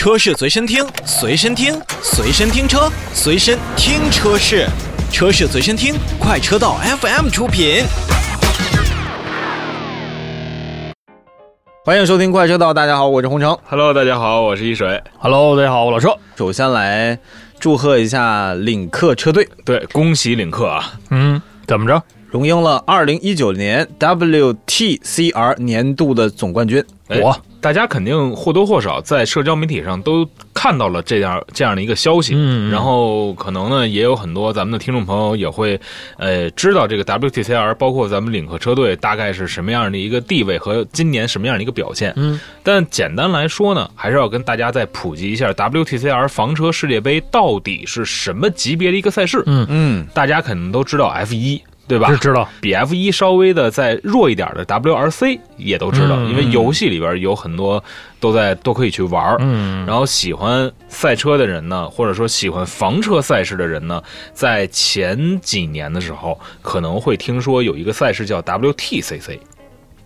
车是随身听，随身听，随身听车，随身听车是，车是随身听，快车道 FM 出品。欢迎收听快车道，大家好，我是洪城。Hello，大家好，我是一水。Hello，大家好，我老车。首先来祝贺一下领克车队，对，恭喜领克啊！嗯，怎么着？荣膺了2019年 WTCR 年度的总冠军。哎我大家肯定或多或少在社交媒体上都看到了这样这样的一个消息，然后可能呢也有很多咱们的听众朋友也会，呃，知道这个 WTCR，包括咱们领克车队大概是什么样的一个地位和今年什么样的一个表现。嗯，但简单来说呢，还是要跟大家再普及一下 WTCR 房车世界杯到底是什么级别的一个赛事。嗯嗯，大家肯定都知道 F 一。对吧？知知道，比 F 一稍微的再弱一点的 WRC 也都知道，嗯因为游戏里边有很多都在都可以去玩儿。嗯，然后喜欢赛车的人呢，或者说喜欢房车赛事的人呢，在前几年的时候可能会听说有一个赛事叫 WTCC，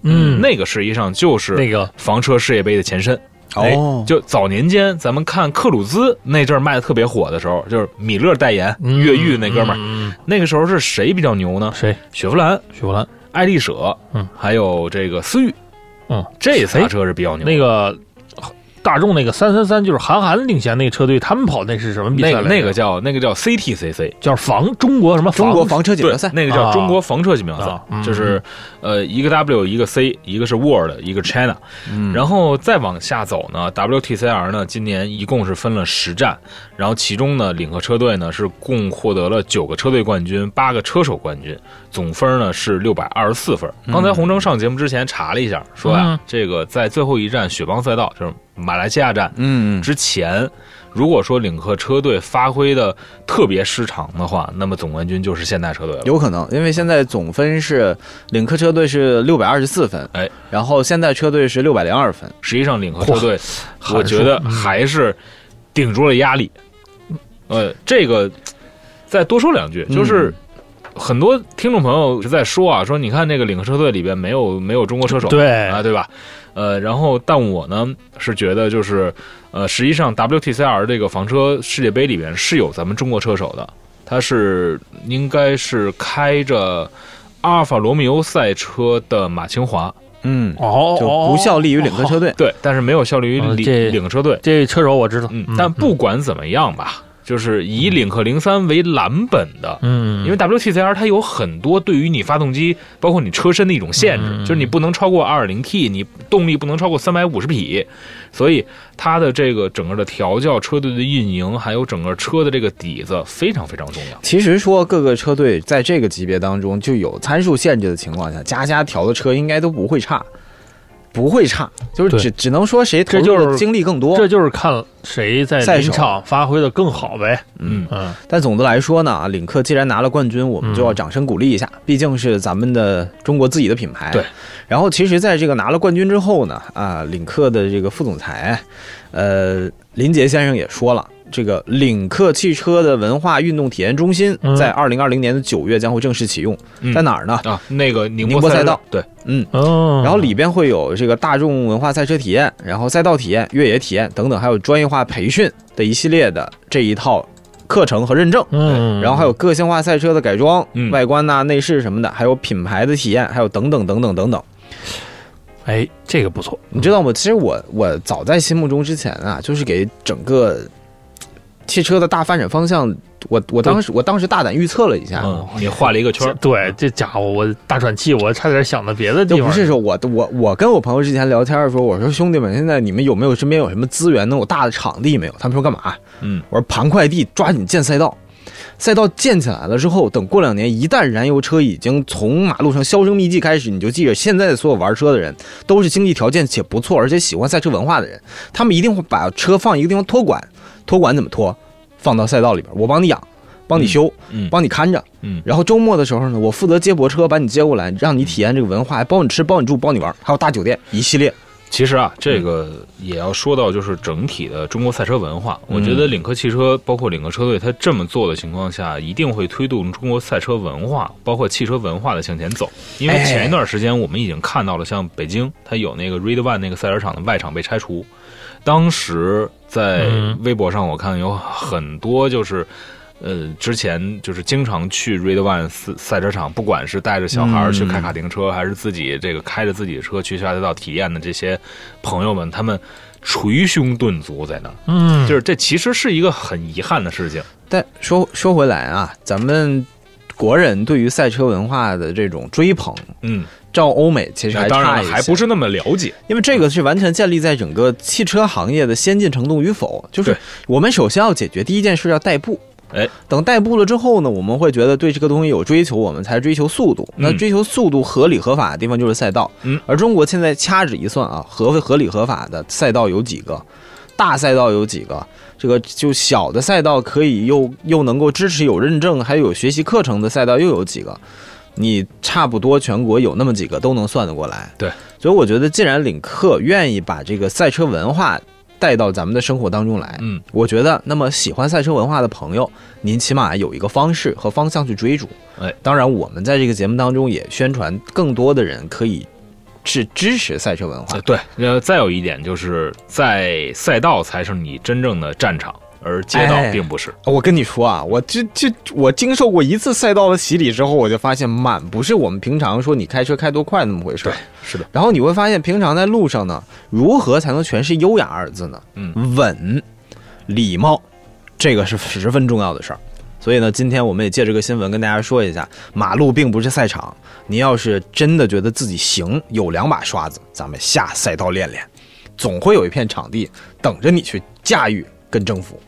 嗯，那个实际上就是那个房车世界杯的前身。哎哦，就早年间咱们看克鲁兹那阵儿卖的特别火的时候，就是米勒代言嗯越狱那哥们儿，那个时候是谁比较牛呢？谁？雪佛兰、雪佛兰。爱丽舍，嗯，还有这个思域，嗯，这仨车是比较牛。那个大众那个三三三，就是韩寒领衔那个车队，他们跑那是什么比赛来着？那个那个叫那个叫 CTCC，叫防中国什么中国房车锦标赛，，那个叫中国房车锦标赛就是呃一个 W 一个 C，一个是 World，一个 China，嗯。然后再往下走呢，WTCR 呢今年一共是分了十站，然后其中呢领克车队呢是共获得了九个车队冠军，八个车手冠军，总分呢是六百二十四分。刚才洪征上节目之前查了一下，说呀、嗯。这个在最后一站雪邦赛道，就是马来西亚站，嗯，之前，如果说领克车队发挥的特别失常的话，那么总冠军就是现代车队了。有可能，因为现在总分是领克车队是六百二十四分，哎，然后现代车队是六百零二分，实际上，领克车队，我觉得还是顶住了压力。呃，这个再多说两句，就是。很多听众朋友是在说啊，说你看那个领克车队里边没有没有中国车手，对啊，对吧？呃，然后但我呢是觉得就是，呃，实际上 WTCR 这个房车世界杯里边是有咱们中国车手的，他是应该是开着阿尔法罗密欧赛车的马清华，嗯，哦，就不效力于领克车队。对，但是没有效力于领、哦领克车队。这车手我知道，嗯，但不管怎么样吧，就是以领克零三为蓝本的，嗯，因为 WTCR 它有很多对于你发动机，包括你车身的一种限制，嗯。就是你不能超过 2.0T，你动力不能超过350匹，所以它的这个整个的调教、车队的运营，还有整个车的这个底子非常非常重要。其实说各个车队在这个级别当中就有参数限制的情况下，家家调的车应该都不会差，不会差，就是只只能说谁投这就是入的精力更多。这就是看谁在赛场发挥的更好呗。嗯，嗯，但总的来说呢，啊，领克既然拿了冠军，我们就要掌声鼓励一下，毕竟是咱们的中国自己的品牌。对。然后，其实在这个拿了冠军之后呢，啊，领克的这个副总裁，呃，林杰先生也说了。这个领克汽车的文化运动体验中心嗯在二零二零年的九月将会正式启用，嗯在哪儿呢？啊，那个宁宁波赛道赛对，嗯，哦，然后里边会有这个大众文化赛车体验，然后赛道体验、越野体验等等，还有专业化培训的一系列的这一套课程和认证。嗯，然后还有个性化赛车的改装、嗯外观呐、内饰什么的，还有品牌的体验，还有等等等等等等。哎，这个不错，你知道吗？其实我我早在心目中之前啊，就是给整个汽车的大发展方向，我我当时我当时大胆预测了一下，嗯，你画了一个圈，对，这家伙我大喘气，我差点想到别的地方。就不是说我我我跟我朋友之前聊天的时候，我说兄弟们，现在你们有没有身边有什么资源能有大的场地没有？他们说干嘛？嗯，我说盘快递，抓紧建赛道。赛道建起来了之后，等过两年，一旦燃油车已经从马路上销声匿迹开始，你就记着，现在的所有玩车的人都是经济条件且不错，而且喜欢赛车文化的人，他们一定会把车放一个地方托管。托管怎么托？放到赛道里边，我帮你养，帮你修，嗯帮你看着。嗯然后周末的时候呢，我负责接驳车把你接过来，让你体验这个文化，还包你吃、包你住、包你玩，还有大酒店一系列。其实啊，这个也要说到就是整体的中国赛车文化。嗯我觉得领克汽车，包括领克车队，它这么做的情况下，一定会推动中国赛车文化，包括汽车文化的向前走。因为哎前一段时间我们已经看到了，像北京，它有那个 Red One 那个赛车场的外场被拆除。当时在嗯微博上我看有很多就是。呃，之前就是经常去 Red One 赛赛车场，不管是带着小孩儿去开卡丁车，还是自己这个开着自己的车去下赛道体验的这些朋友们，他们捶胸顿足在那儿，嗯，就是这其实是一个很遗憾的事情。但说说回来啊，咱们国人对于赛车文化的这种追捧，嗯，照欧美其实还当然还不是那么了解。因为这个是完全建立在整个汽车行业的先进程度与否。就是我们首先要解决第一件事，要代步。哎，等代步了之后呢，我们会觉得对这个东西有追求，我们才追求速度。那嗯追求速度合理合法的地方就是赛道。嗯，而中国现在掐指一算啊，合合理合法的赛道有几个？大赛道有几个？这个就小的赛道可以又又能够支持有认证，还有学习课程的赛道又有几个？你差不多全国有那么几个都能算得过来。对，所以我觉得，既然领克愿意把这个赛车文化带到咱们的生活当中来，嗯，我觉得，那么喜欢赛车文化的朋友，您起码有一个方式和方向去追逐。哎，当然，我们在这个节目当中也宣传，更多的人可以是支持赛车文化呃，。对，呃，再有一点就是在赛道才是你真正的战场，而街道哎并不是。我跟你说啊，我这这我经受过一次赛道的洗礼之后，我就发现满不是我们平常说你开车开多快那么回事儿。是的，然后你会发现，平常在路上呢，如何才能诠释优雅二字呢？嗯，稳、礼貌，这个是十分重要的事儿。所以呢，今天我们也借这个新闻跟大家说一下，马路并不是赛场。您要是真的觉得自己行，有两把刷子，咱们下赛道练练，总会有一片场地等着你去驾驭跟征服。